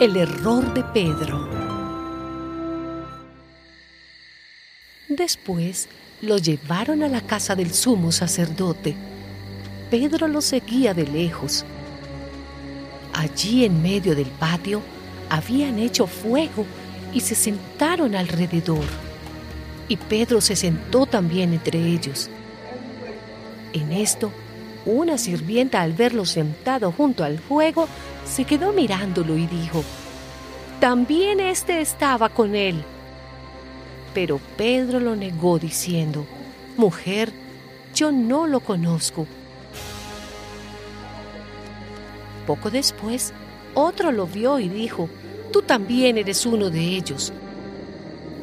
El error de Pedro. Después lo llevaron a la casa del sumo sacerdote. Pedro lo seguía de lejos. Allí en medio del patio habían hecho fuego y se sentaron alrededor. Y Pedro se sentó también entre ellos. En esto, una sirvienta al verlo sentado junto al fuego, se quedó mirándolo y dijo, también éste estaba con él. Pero Pedro lo negó diciendo, Mujer, yo no lo conozco. Poco después, otro lo vio y dijo, Tú también eres uno de ellos.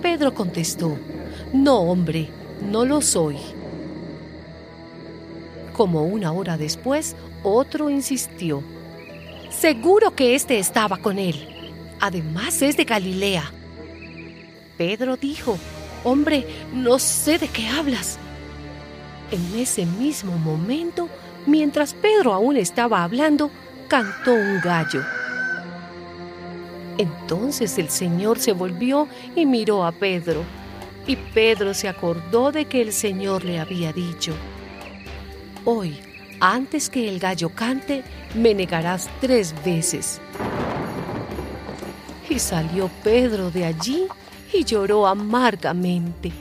Pedro contestó, No, hombre, no lo soy. Como una hora después, otro insistió, Seguro que éste estaba con él. Además es de Galilea. Pedro dijo, Hombre, no sé de qué hablas. En ese mismo momento, mientras Pedro aún estaba hablando, cantó un gallo. Entonces el Señor se volvió y miró a Pedro, y Pedro se acordó de que el Señor le había dicho, Hoy, antes que el gallo cante, me negarás tres veces. Y salió Pedro de allí y lloró amargamente.